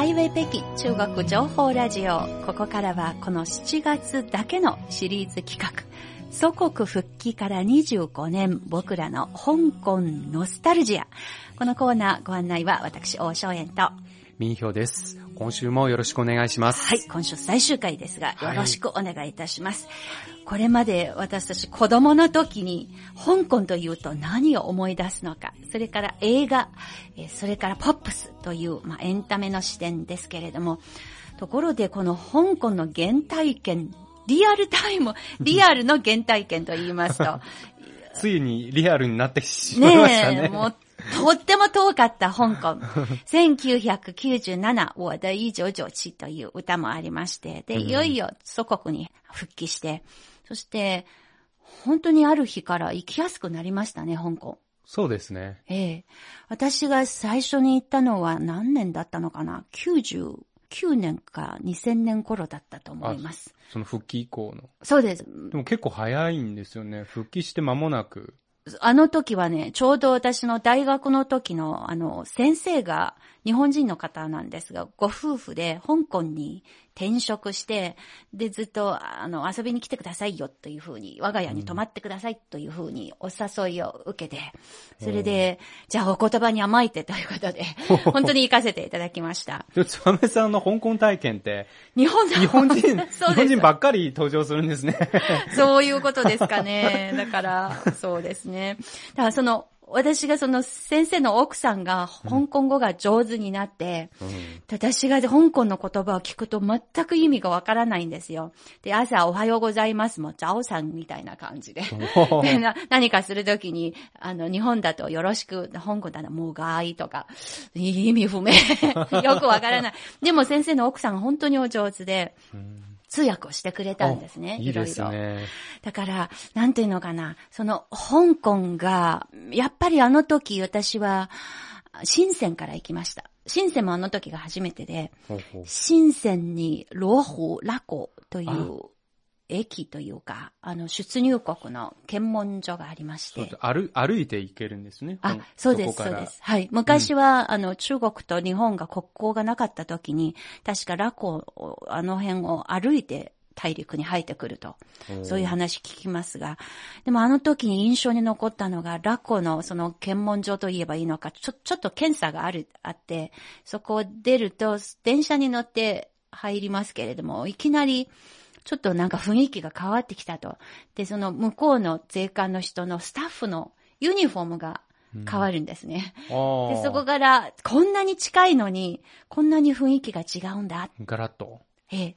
ハイウェイ北京中国情報ラジオ。ここからはこの7月だけのシリーズ企画。祖国復帰から25年、僕らの香港ノスタルジア。このコーナーご案内は私、王正円と。民票です。今週もよろしくお願いします。はい、今週最終回ですが、よろしくお願いいたします。これまで私たち子供の時に、香港というと何を思い出すのか、それから映画、えーそれからポップスという、まあ、エンタメの視点ですけれども、ところでこの香港の原体験、リアルタイム、リアルの原体験と言いますと、ついにリアルになってしまいましたね。ねえ、もう、とっても遠かった香港。1997、我的1997という歌もありまして、で、いよいよ祖国に復帰して、そして、本当にある日から行きやすくなりましたね、香港。そうですね。ええ。私が最初に行ったのは何年だったのかな ?99 年か2000年頃だったと思います。その復帰以降の。そうです。でも結構早いんですよね。復帰して間もなく。あの時はね、ちょうど私の大学の時の、あの、先生が日本人の方なんですが、ご夫婦で香港に転職して、で、ずっと、あの、遊びに来てくださいよというふうに、我が家に泊まってくださいというふうにお誘いを受けて、それで、じゃあお言葉に甘いてということで、本当に行かせていただきました。で、つばめさんの香港体験って、日本の日本人、日本人ばっかり登場するんですね。そういうことですかね。だから、そうですね。だからその、私がその先生の奥さんが香港語が上手になって、で私が香港の言葉を聞くと全く意味がわからないんですよ。で、朝おはようございますも、チャオさんみたいな感じで。でな何かするときに、あの、日本だとよろしく、香港だともうがいとか、意味不明。よくわからない。でも先生の奥さんが本当にお上手で、通訳をしてくれたんですね。いいですね。だから、なんていうのかな、その、香港が、やっぱりあの時私は、深センから行きました。深センもあの時が初めてで、ほうほう深センに羅湖、ラコといあう駅というか、あの、出入国の検問所がありまして。歩歩いて行けるんですね。あそうです、そうです。はい。昔は、あの、中国と日本が国交がなかった時に、確かラコを、あの辺を歩いて大陸に入ってくると。そういう話聞きますが、でもあの時に印象に残ったのが、ラコのその検問所といえばいいのか、ちょ、ちょっと検査がある、あって、そこを出ると、電車に乗って入りますけれども、いきなり、ちょっとなんか雰囲気が変わってきたと。で、その向こうの税関の人のスタッフのユニフォームが変わるんですね。あーで、そこから、こんなに近いのに、こんなに雰囲気が違うんだ、ガラッと。ええ、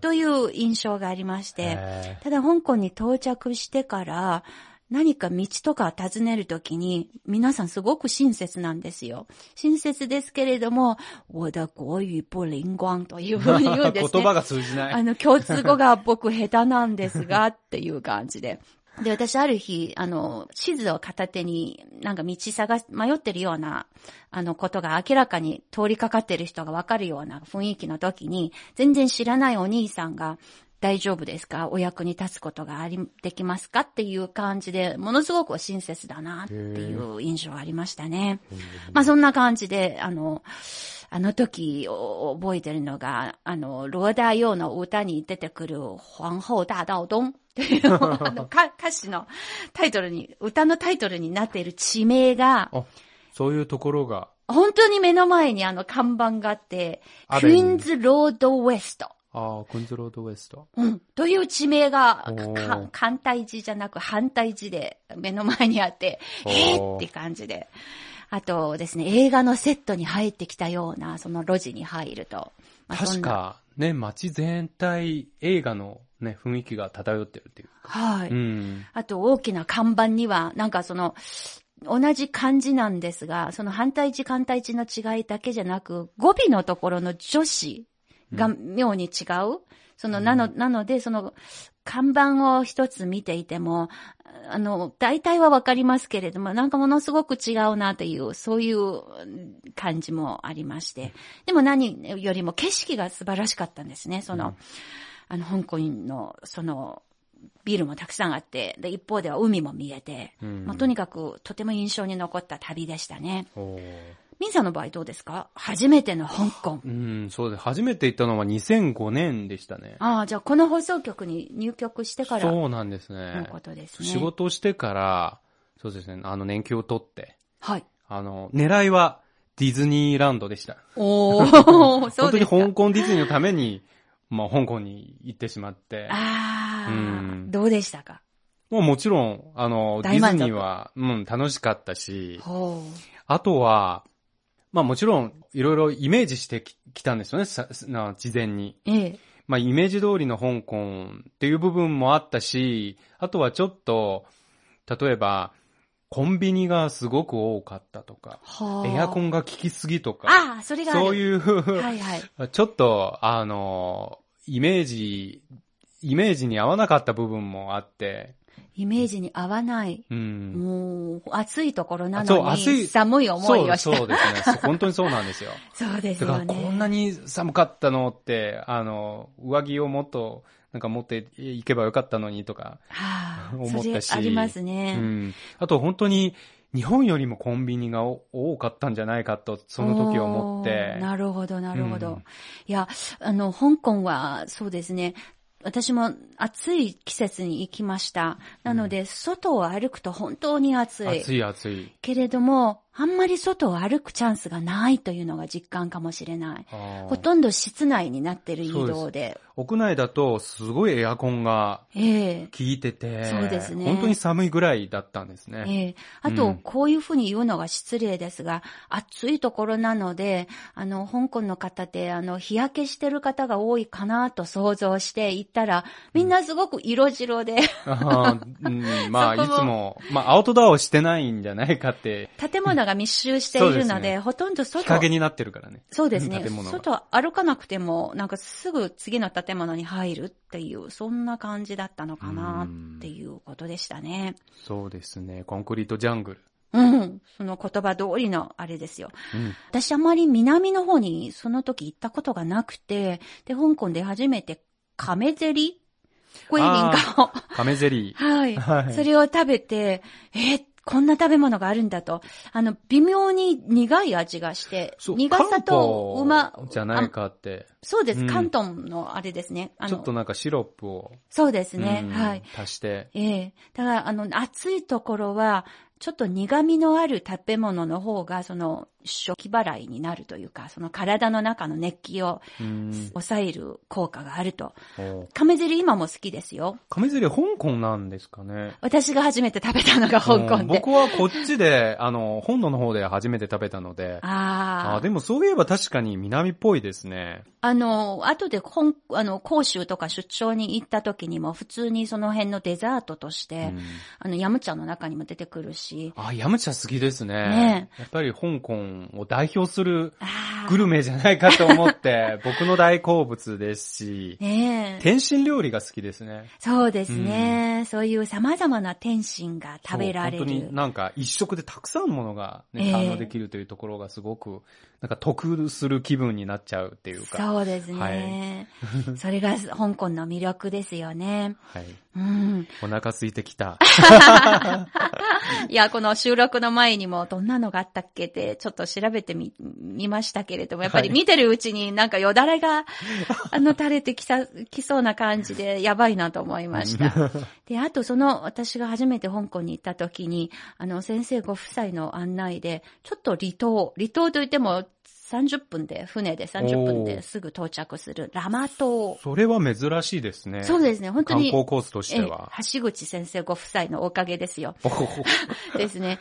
という印象がありまして、へただ香港に到着してから、何か道とかを尋ねるときに、皆さんすごく親切なんですよ。親切ですけれども、我的国語不靈光というふうに言うんですね。言葉が通じない。あの、共通語が僕下手なんですが、っていう感じで。で、私ある日、あの、地図を片手に、なんか道探し、迷ってるような、あの、ことが明らかに通りかかってる人がわかるような雰囲気の時に、全然知らないお兄さんが、大丈夫ですか？お役に立つことがあり、できますか？っていう感じで、ものすごく親切だなっていう印象がありましたね。まあそんな感じで、あの、あの時お覚えてるのが、あの、ローダー用の歌に出てくる、皇后大道東っていう あの歌歌詞のタイトルに、歌のタイトルになっている地名が、あ、そういうところが。本当に目の前にあの看板があって、クイーーンズロードウェスト。ああ、クンズロードウエスト。うん。という地名が反対字じゃなく反対字で目の前にあって、えーって感じで。あとですね、映画のセットに入ってきたような、その路地に入ると。まあ確か、ね、街全体、映画のね、雰囲気が漂ってるっていう。はい。うん。あと大きな看板には、なんかその、同じ漢字なんですが、その反対字反対字の違いだけじゃなく、語尾のところの女子が妙に違う。その、なの、なので、その、看板を一つ見ていても、あの、大体はわかりますけれども、なんかものすごく違うなという、そういううん感じもありまして。でも何よりも景色が素晴らしかったんですね。その、あの、香港の、その、ビルもたくさんあって、で、一方では海も見えて、うんまあ、とにかくとても印象に残った旅でしたね。ミンさんの場合どうですか？初めての香港。うん、そうです。初めて行ったのは2005年でしたね。ああ、じゃあこの放送局に入局してからのそうなんですね。ことですね。仕事をしてから、そうですね、あの、年休を取って、はい。あの、狙いはディズニーランドでした。おー、そう本当に。香港ディズニーのために、まあ、香港に行ってしまって、ああ、うんどうでしたか？もうもちろん、あの、ディズニーは、うん、楽しかったし、ほあとは、まあもちろん、いろいろイメージしてききたんですよね、さな事前に。う。ええ。まあイメージ通りの香港っていう部分もあったし、あとはちょっと、例えば、コンビニがすごく多かったとか、はあ。エアコンが効きすぎとか、ああ、それが。そういう、はいはい。ちょっと、あの、イメージ、イメージに合わなかった部分もあって、イメージに合わない。うん。もう、暑いところなそうのに、暑い寒い思いをした。そう、そうですね。そ う本当にそうなんですよ。そうですよね。こんなに寒かったのって、あの、上着をもっと、なんか持っていけばよかったのにとか、はあ、思ったしありますうね。ん。あと本当に、日本よりもコンビニがお多かったんじゃないかと、その時思って。なるほど、なるほど。うんいや、あの、香港は、そうですね。私も暑い季節に行きました。なので、外を歩くと本当に暑い。暑い暑い。けれども、あんまり外を歩くチャンスがないというのが実感かもしれない。あー。ほとんど室内になってる移動で。屋内だとすごいエアコンがええ。効いてて、そうですね。本当に寒いぐらいだったんですね。ええ。あと、うん。こういうふうに言うのが失礼ですが、暑いところなので、あの、香港の方って、あの、日焼けしてる方が多いかなと想像して行ったら、みんなすごく色白で、あーうん、まあ、いつも、まあ、アウトドアをしてないんじゃないかって、建物が密集しているのですで、ねほとんど外、日陰になってるからね。そうですね外歩かなくても、なんかすぐ次の建物に入るっていう、そんな感じだったのかなっていうことでしたね。そうですね。コンクリートジャングル。うん。その言葉通りのあれですよ。うん。私あまり南の方にその時行ったことがなくて、で、香港で初めて亀ゼリ？コイビンカを、亀ゼリー。はい、はいそれを食べて、えーこんな食べ物があるんだと。あの、微妙に苦い味がして、苦さとうまじゃないかって。そうです、うん関東のあれですね。あのちょっとなんかシロップを、そうですね、うんはい。足して。ええだから、あの、暑いところは、ちょっと苦味のある食べ物の方が、その、初期払いになるというか、その体の中の熱気をうん抑える効果があると。お亀汁今も好きですよ。亀ゼリー香港なんですかね。私が初めて食べたのが香港うんで。僕はこっちで、あの、本土の方で初めて食べたので。ああ。あでもそういえば確かに南っぽいですね。あの、後で本、あの、広州とか出張に行った時にも、普通にその辺のデザートとして、うんあの、ヤムチャの中にも出てくるし、あ、ヤムチャ好きですね。ねやっぱり香港を代表する。グルメじゃないかと思って、僕の大好物ですし、ねえ。天津料理が好きですね。そうですね。そういう様々な天津が食べられる本当に。なんか一食でたくさんのものがね、ええ堪能できるというところがすごく、なんか得する気分になっちゃうっていうか。そうですね。それが香港の魅力ですよね。はい。うん。お腹空いてきた。いや、この収録の前にもどんなのがあったっけってちょっと調べてみ、みましたけれども、やっぱりはい見てるうちになんかよだれが、あの、垂れてきさ、きそうな感じでやばいなと思いました。で、あとその、私が初めて香港に行った時に、あの、先生ご夫妻の案内で、ちょっと離島、離島といっても30分で、船で30分ですぐ到着するラマ島。それは珍しいですね。そうですね、本当観に。光コースとしてえは。え橋口先生ご夫妻のおかげですよ。ですね。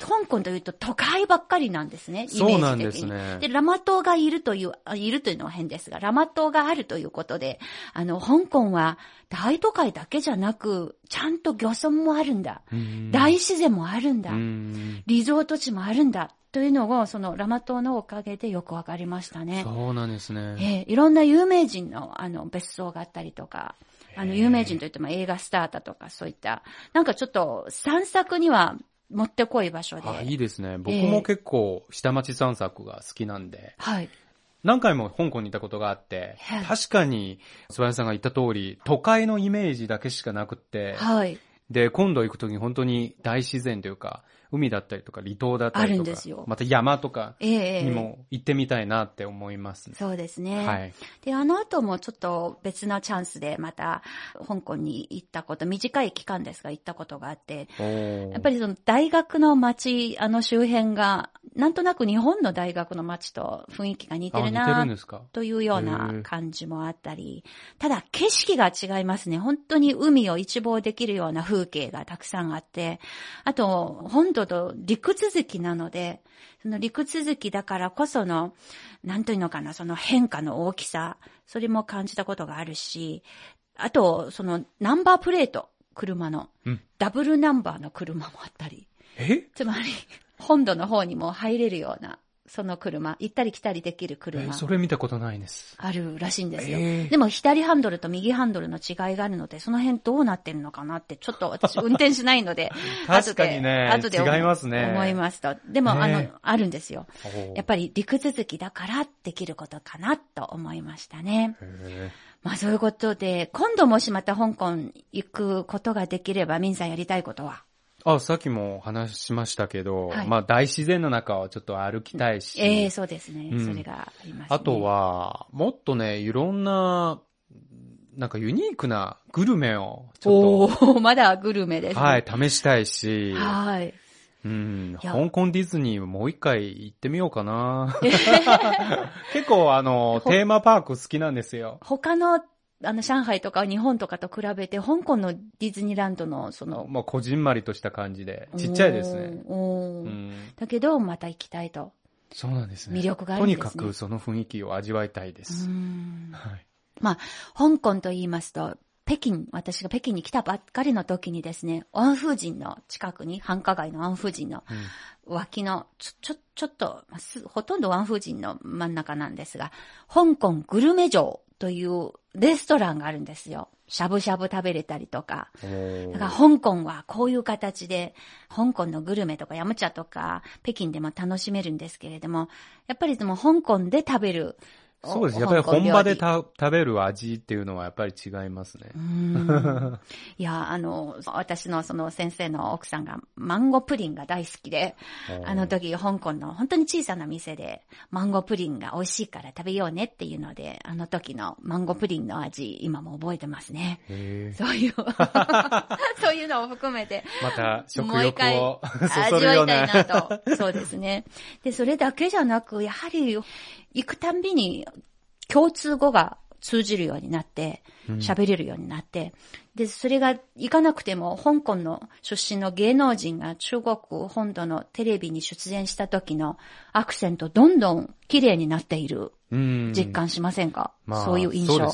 香港というと都会ばっかりなんですね、イメージ的に。そうなんですねで、ラマ島がいるという、あいるというのは変ですが、ラマ島があるということで、あの、香港は大都会だけじゃなく、ちゃんと漁村もあるんだ。うん大自然もあるんだ。うんリゾート地もあるんだ。というのを、そのラマ島のおかげでよくわかりましたね。そうなんですね。ええいろんな有名人の、あの、別荘があったりとか、あの、有名人といっても映画スターだとか、そういった、なんかちょっと散策にはもってこい場所で。あ、いいですね。僕ええも結構下町散策が好きなんで、はい。何回も香港に行ったことがあってはい、確かに、諏訪屋さんが言った通り、都会のイメージだけしかなくって、はい。で、今度行くときに本当に大自然というか、海だったりとか離島だったりとか。あるんですよまた山とかええにも行ってみたいなって思いますね。そうですね。はい。で、あの後もちょっと別なチャンスでまた香港に行ったこと、短い期間ですが行ったことがあって、おやっぱりその大学の街、あの周辺が、なんとなく日本の大学の街と雰囲気が似てるなというようへなえ感じもあったり、ただ景色が違いますね。本当に海を一望できるような風景がたくさんあって、あと、本土と陸続きなので、その陸続きだからこその、なんというのかな、その変化の大きさ、それも感じたことがあるし、あと、そのナンバープレート、車の、うん。ダブルナンバーの車もあったり、え？つまり、本土の方にも入れるような、その車、行ったり来たりできる車。えそれ見たことないです。あるらしいんですよ。ええでも左ハンドルと右ハンドルの違いがあるので、その辺どうなってるのかなって、ちょっと私 運転しないので、確かにね後で後で違いますね思いますと。でも、あのあるんですよ。やっぱり陸続きだからできることかなと思いましたね。へまあそういうことで、今度もしまた香港行くことができれば、ミンさんやりたいことは？ーあ、さっきも話しましたけど、はいまあ大自然の中をちょっと歩きたいし、ええそうですね、うんそれがありますね。あと、は、もっとね、いろんな、なんかユニークなグルメをちょっおお まだグルメですと、ね。はい、試したいし、はい。うん、いや香港ディズニーもう一回行ってみようかな。結構あの、ほテーマパーク好きなんですよ。他の、あの、上海とか日本とかと比べて、香港のディズニーランドの、その、まあ、こじんまりとした感じで、ちっちゃいですね。うん、だけど、また行きたいと。そうなんですね。魅力があるんですねとにかくその雰囲気を味わいたいでうす。んはい。まあ、香港と言いますと、北京、私が北京に来たばっかりの時にですね、安風神の近くに、繁華街の安風神の脇の、ちょ、ちょ、ちょっと、まあすほとんど安風神の真ん中なんですが、香港グルメ城というレストランがあるんですよ。しゃぶしゃぶ食べれたりとか。うん、だから香港はこういう形で、香港のグルメとかヤムチャとか、北京でも楽しめるんですけれども、やっぱりでも香港で食べる。そうです。おやっぱり本場でた食べる味っていうのはやっぱり違いますねう。んいや、あの、私のその先生の奥さんがマンゴープリンが大好きで、あの時香港の本当に小さな店でマンゴープリンが美味しいから食べようねっていうので、あの時のマンゴープリンの味、今も覚えてますね。そういう、そういうのを含めて、また食もう一回味。わいたいなと。そうですね。で、それだけじゃなく、やはり、行くたんびに共通語が通じるようになって、喋れるようになって、で、それが行かなくても、香港の出身の芸能人が中国本土のテレビに出演した時のアクセントどんどん綺麗になっているうん実感しませんか、まあそういう印象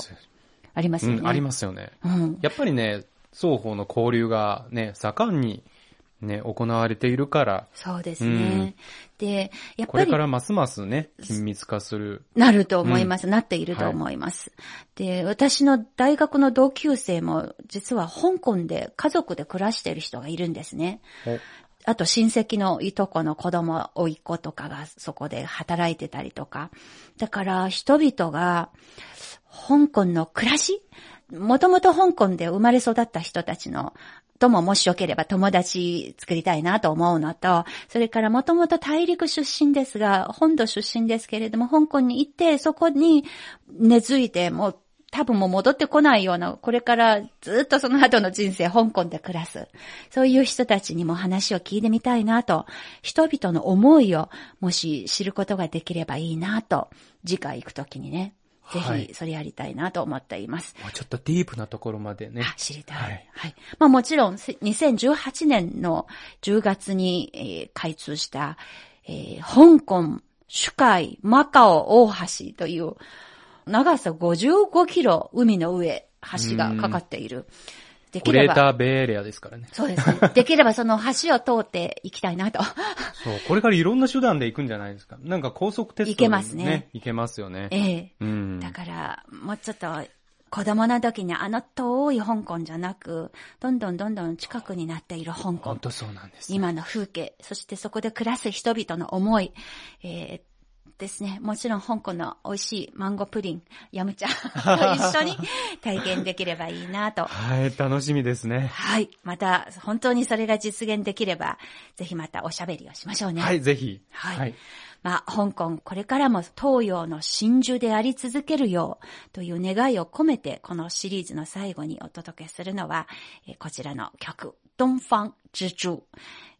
ありますよね。うん、ありますよね。うん。やっぱりね、双方の交流がね、盛んにね、行われているから、そうですね。で、やっこぱりれからますますね、緊密化する。なると思います。なっていると思います。で、私の大学の同級生も、実は香港で家族で暮らしている人がいるんですね。あと親戚のいとこの子供、甥っ子とかがそこで働いてたりとか。だから人々が香港の暮らしもともと香港で生まれ育った人たちのとももしよければ友達作りたいなと思うのと、それからもともと大陸出身ですが、本土出身ですけれども、香港に行って、そこに根付いて、もう多分もう戻ってこないような、これからずっとその後の人生、香港で暮らす。そういう人たちにも話を聞いてみたいなと、人々の思いをもし知ることができればいいなと、次回行くときにね、ぜはいひそれやりたいなと思っています。もうちょっとディープなところまでね。あ、知りたい。ははいい。まあもちろん、せ2018年の10月に、えー開通した、えー香港、主海、マカオ、大橋という、長さ55キロ海の上、橋がかかっている。でグレータきれば、ーベイエリアですからね。そうですね。できればその橋を通っていきたいなと。そう、これからいろんな手段で行くんじゃないですか。なんか高速鉄道、行けますね。行けますよね。ええうん。だから、もうちょっと、子供の時にあの遠い香港じゃなく、どんどんどんどん近くになっている香港。本当そうなんです。今の風景、そしてそこで暮らす人々の思い、えーですね。もちろん香港の美味しいマンゴープリン、ヤムチャと一緒に体験できればいいなと。はい、楽しみですね。はい。また、本当にそれが実現できれば、ぜひまたおしゃべりをしましょうね。はい、ぜひ。はいはい。まあ、香港、これからも東洋の真珠であり続けるようという願いを込めて、このシリーズの最後にお届けするのは、えーこちらの曲、東方蜘蛛。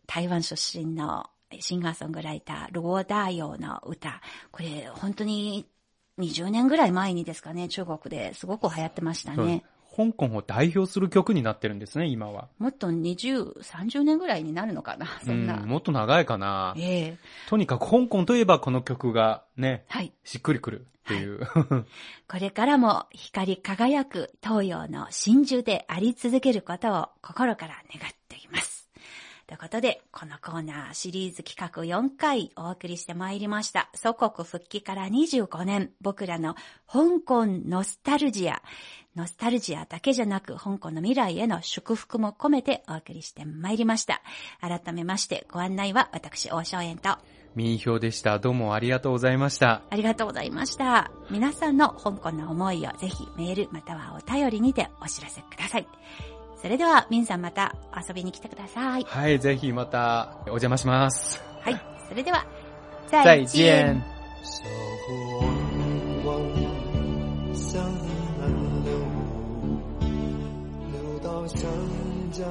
台湾出身のシンガーソングライター、ローダーヨーの歌。これ、本当に20年ぐらい前にですかね、中国ですごく流行ってましたね。香港を代表する曲になってるんですね、今は。もっと20、30年ぐらいになるのかな、そんな。うん、もっと長いかな。ええとにかく香港といえばこの曲がね、はい。しっくりくるっていう。これからも光り輝く東洋の真珠であり続けることを心から願っています。ということで、このコーナーシリーズ企画4回お送りしてまいりました。祖国復帰から25年、僕らの香港ノスタルジア。ノスタルジアだけじゃなく、香港の未来への祝福も込めてお送りしてまいりました。改めまして、ご案内は私、大正円と、民票でした。どうもありがとうございました。ありがとうございました。皆さんの香港の思いをぜひメールまたはお便りにてお知らせください。それでは、ミンさんまた遊びに来てください。はい、ぜひまたお邪魔します。はい。それでは、再再见见。。守护阳光，像你们流，流到湘江